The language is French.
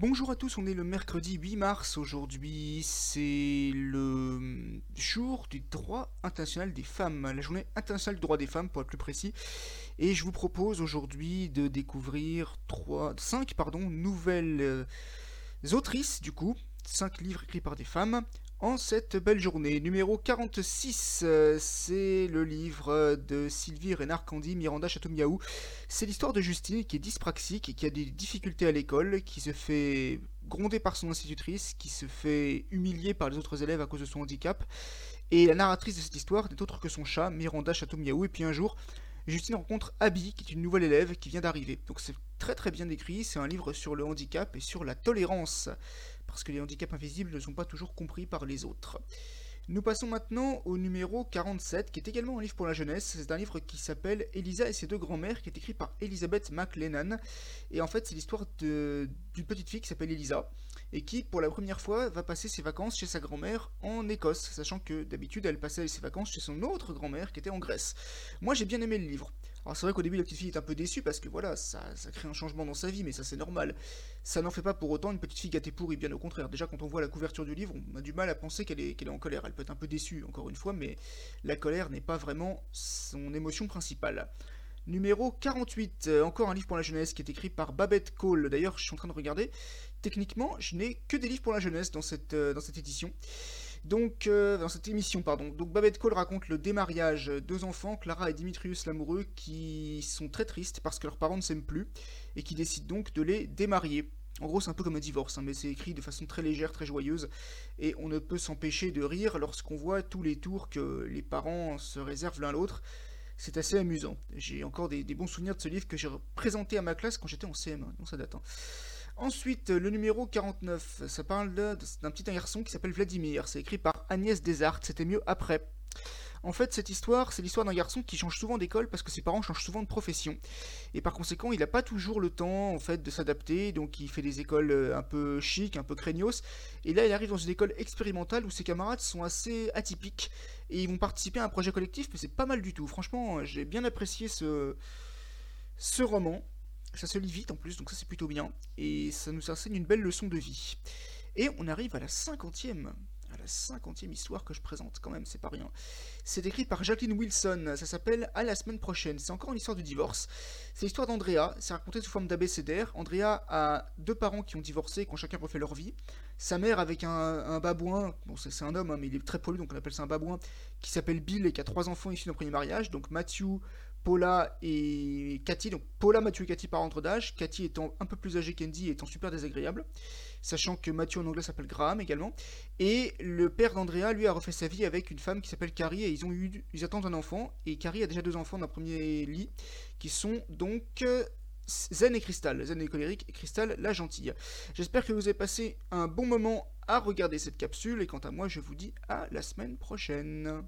Bonjour à tous, on est le mercredi 8 mars. Aujourd'hui, c'est le jour du droit international des femmes, la journée internationale du droit des femmes pour être plus précis, et je vous propose aujourd'hui de découvrir 3, 5 pardon, nouvelles euh, autrices du coup, 5 livres écrits par des femmes, en cette belle journée. Numéro 46, euh, c'est le livre de Sylvie Reynard-Candy, Miranda Château-Miaou. C'est l'histoire de Justine qui est dyspraxique qui a des difficultés à l'école, qui se fait gronder par son institutrice, qui se fait humilier par les autres élèves à cause de son handicap. Et la narratrice de cette histoire n'est autre que son chat, Miranda Château-Miaou. Et puis un jour, Justine rencontre Abby, qui est une nouvelle élève qui vient d'arriver. Donc c'est très très bien écrit, c'est un livre sur le handicap et sur la tolérance parce que les handicaps invisibles ne sont pas toujours compris par les autres. Nous passons maintenant au numéro 47, qui est également un livre pour la jeunesse. C'est un livre qui s'appelle Elisa et ses deux grands-mères, qui est écrit par Elizabeth McLennan. Et en fait, c'est l'histoire d'une petite fille qui s'appelle Elisa, et qui, pour la première fois, va passer ses vacances chez sa grand-mère en Écosse, sachant que d'habitude, elle passait ses vacances chez son autre grand-mère, qui était en Grèce. Moi, j'ai bien aimé le livre. Alors c'est vrai qu'au début la petite fille est un peu déçue parce que voilà, ça, crée un changement dans sa vie, mais ça c'est normal. Ça n'en fait pas pour autant une petite fille gâtée pourrie, bien au contraire. Déjà quand on voit la couverture du livre, on a du mal à penser qu'elle est, est en colère. Elle peut être un peu déçue, encore une fois, mais la colère n'est pas vraiment son émotion principale. Numéro 48, euh, encore un livre pour la jeunesse qui est écrit par Babette Cole. D'ailleurs, je suis en train de regarder. Techniquement, je n'ai que des livres pour la jeunesse dans cette, euh, dans cette édition. Donc, euh, dans cette émission, pardon. Donc, Babette Cole raconte le démariage de deux enfants, Clara et Dimitrius l'amoureux, qui sont très tristes parce que leurs parents ne s'aiment plus et qui décident donc de les démarier. En gros, c'est un peu comme un divorce, hein, mais c'est écrit de façon très légère, très joyeuse, et on ne peut s'empêcher de rire lorsqu'on voit tous les tours que les parents se réservent l'un l'autre. C'est assez amusant. J'ai encore des, bons souvenirs de ce livre que j'ai présenté à ma classe quand j'étais en CM1, non ça date. Hein. Ensuite, le numéro 49, ça parle d'un petit garçon qui s'appelle Vladimir. C'est écrit par Agnès Desartes, c'était mieux après. En fait, cette histoire, c'est l'histoire d'un garçon qui change souvent d'école parce que ses parents changent souvent de profession. Et par conséquent, il n'a pas toujours le temps en fait de s'adapter, donc il fait des écoles euh, un peu chic, un peu craignos. Et là, il arrive dans une école expérimentale où ses camarades sont assez atypiques et ils vont participer à un projet collectif, mais c'est pas mal du tout. Franchement, j'ai bien apprécié ce, ce roman. Ça se lit vite en plus, donc ça c'est plutôt bien. Et ça nous enseigne une belle leçon de vie. Et on arrive à la cinquantième à la cinquantième histoire que je présente, quand même, c'est pas rien. C'est écrit par Jacqueline Wilson, ça s'appelle À la semaine prochaine. C'est encore une histoire de divorce. C'est l'histoire d'Andrea, c'est raconté sous forme d'abécédaire. Andrea a deux parents qui ont divorcé, qui ont chacun refait leur vie. Sa mère avec un, babouin, bon c'est un homme, hein, mais il est très poli, donc on appelle ça un babouin, qui s'appelle Bill et qui a trois enfants issus d'un premier mariage, donc Matthew, Paula et Cathy. Donc Paula, Mathieu et Cathy par ordre d'âge. Cathy étant un peu plus âgée qu'Andy et étant super désagréable. Sachant que Mathieu en anglais s'appelle Graham également. Et le père d'Andrea, lui, a refait sa vie avec une femme qui s'appelle Carrie et ils ont eu, ils attendent un enfant. Et Carrie a déjà deux enfants d'un premier lit qui sont donc euh, Zen et Crystal. Zen et colérique et Crystal la gentille. J'espère que vous avez passé un bon moment à regarder cette capsule et quant à moi, je vous dis à la semaine prochaine.